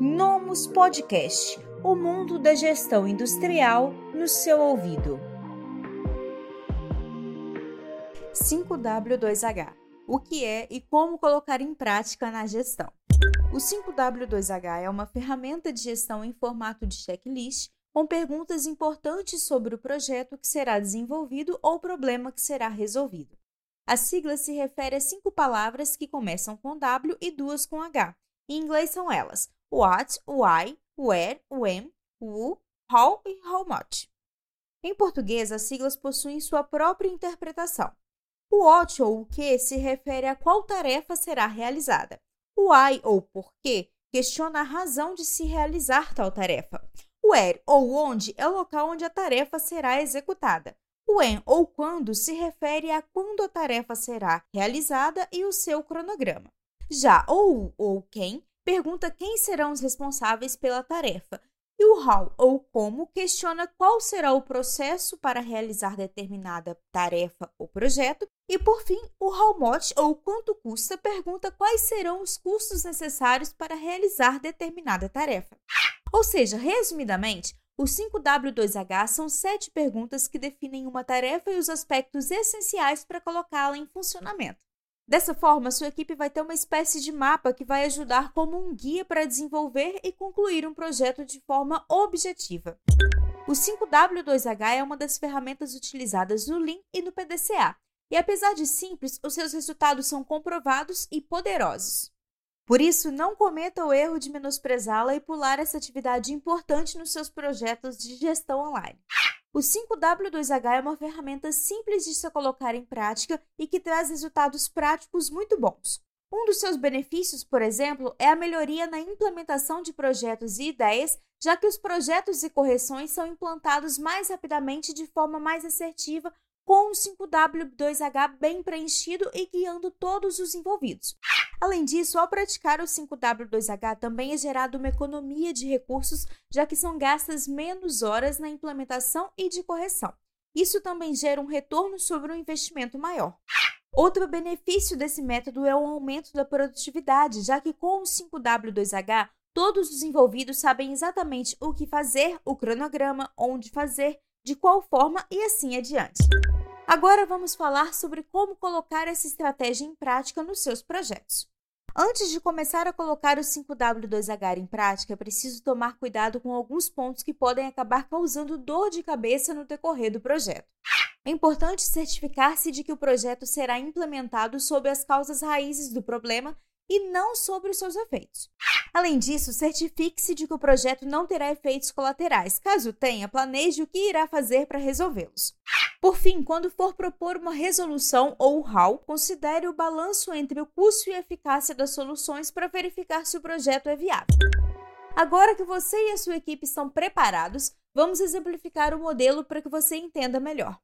Nomus Podcast o mundo da gestão industrial no seu ouvido. 5W2H o que é e como colocar em prática na gestão. O 5W2H é uma ferramenta de gestão em formato de checklist com perguntas importantes sobre o projeto que será desenvolvido ou problema que será resolvido. A sigla se refere a cinco palavras que começam com W e duas com H. Em inglês são elas: what, why, where, when, who, how e how much. Em português, as siglas possuem sua própria interpretação. O what ou o que se refere a qual tarefa será realizada. O why ou porquê questiona a razão de se realizar tal tarefa. O where ou onde é o local onde a tarefa será executada. When ou quando se refere a quando a tarefa será realizada e o seu cronograma. Já o ou quem pergunta quem serão os responsáveis pela tarefa, e o how, ou como, questiona qual será o processo para realizar determinada tarefa ou projeto. E, por fim, o how much, ou quanto custa, pergunta quais serão os custos necessários para realizar determinada tarefa. Ou seja, resumidamente, os 5W2H são sete perguntas que definem uma tarefa e os aspectos essenciais para colocá-la em funcionamento. Dessa forma, sua equipe vai ter uma espécie de mapa que vai ajudar como um guia para desenvolver e concluir um projeto de forma objetiva. O 5W2H é uma das ferramentas utilizadas no Lean e no PDCA, e apesar de simples, os seus resultados são comprovados e poderosos. Por isso, não cometa o erro de menosprezá-la e pular essa atividade importante nos seus projetos de gestão online. O 5W2H é uma ferramenta simples de se colocar em prática e que traz resultados práticos muito bons. Um dos seus benefícios, por exemplo, é a melhoria na implementação de projetos e ideias, já que os projetos e correções são implantados mais rapidamente de forma mais assertiva com o 5W2H bem preenchido e guiando todos os envolvidos. Além disso, ao praticar o 5W2H também é gerada uma economia de recursos, já que são gastas menos horas na implementação e de correção. Isso também gera um retorno sobre um investimento maior. Outro benefício desse método é o aumento da produtividade, já que com o 5W2H, todos os envolvidos sabem exatamente o que fazer, o cronograma, onde fazer, de qual forma e assim adiante. Agora vamos falar sobre como colocar essa estratégia em prática nos seus projetos. Antes de começar a colocar o 5W2H em prática, é preciso tomar cuidado com alguns pontos que podem acabar causando dor de cabeça no decorrer do projeto. É importante certificar-se de que o projeto será implementado sob as causas raízes do problema e não sobre os seus efeitos. Além disso, certifique-se de que o projeto não terá efeitos colaterais. Caso tenha, planeje o que irá fazer para resolvê-los. Por fim, quando for propor uma resolução ou how, considere o balanço entre o custo e eficácia das soluções para verificar se o projeto é viável. Agora que você e a sua equipe estão preparados, vamos exemplificar o modelo para que você entenda melhor.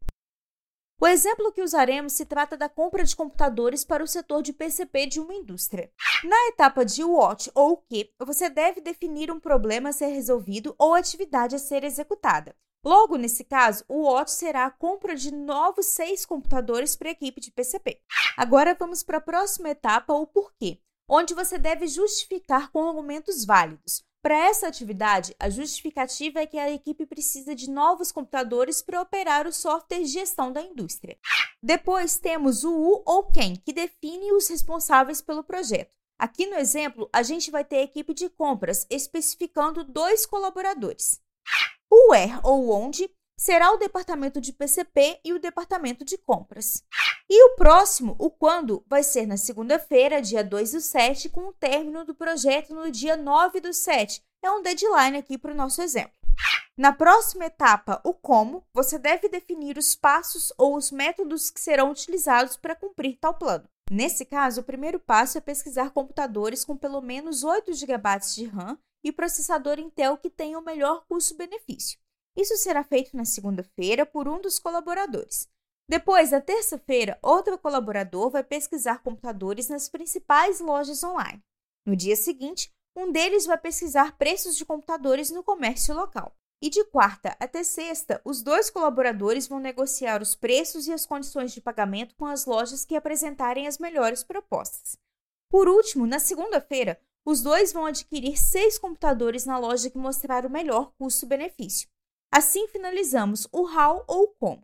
O exemplo que usaremos se trata da compra de computadores para o setor de PCP de uma indústria. Na etapa de what ou que, você deve definir um problema a ser resolvido ou atividade a ser executada. Logo, nesse caso, o what será a compra de novos seis computadores para a equipe de PCP. Agora vamos para a próxima etapa, o porquê, onde você deve justificar com argumentos válidos. Para essa atividade, a justificativa é que a equipe precisa de novos computadores para operar o software de gestão da indústria. Depois temos o U ou quem, que define os responsáveis pelo projeto. Aqui no exemplo, a gente vai ter a equipe de compras, especificando dois colaboradores. O where ou onde será o departamento de PCP e o departamento de compras. E o próximo, o quando, vai ser na segunda-feira, dia 2 do 7, com o término do projeto no dia 9 do 7. É um deadline aqui para o nosso exemplo. Na próxima etapa, o como, você deve definir os passos ou os métodos que serão utilizados para cumprir tal plano. Nesse caso, o primeiro passo é pesquisar computadores com pelo menos 8 GB de RAM e processador Intel que tenham o melhor custo-benefício. Isso será feito na segunda-feira por um dos colaboradores. Depois, na terça-feira, outro colaborador vai pesquisar computadores nas principais lojas online. No dia seguinte, um deles vai pesquisar preços de computadores no comércio local. E de quarta até sexta, os dois colaboradores vão negociar os preços e as condições de pagamento com as lojas que apresentarem as melhores propostas. Por último, na segunda-feira, Os dois vão adquirir seis computadores na loja que mostrar o melhor custo-benefício. Assim finalizamos o how ou como.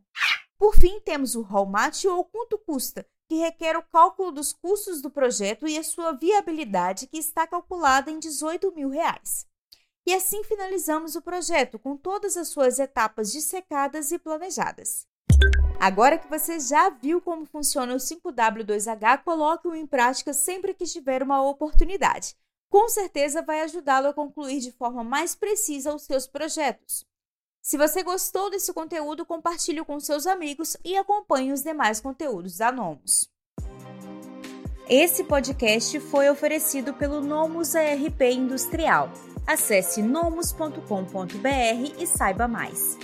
Por fim, temos o how much ou quanto custa, que requer o cálculo dos custos do projeto e a sua viabilidade, que está calculada em 18 mil reais. E assim finalizamos o projeto com todas as suas etapas dissecadas e planejadas. Agora que você já viu como funciona o 5W2H, coloque-o em prática sempre que tiver uma oportunidade. Com certeza vai ajudá-lo a concluir de forma mais precisa os seus projetos. Se você gostou desse conteúdo, compartilhe com seus amigos e acompanhe os demais conteúdos da Nomus. Esse podcast foi oferecido pelo Nomus ARP Industrial. Acesse nomus.com.br e saiba mais.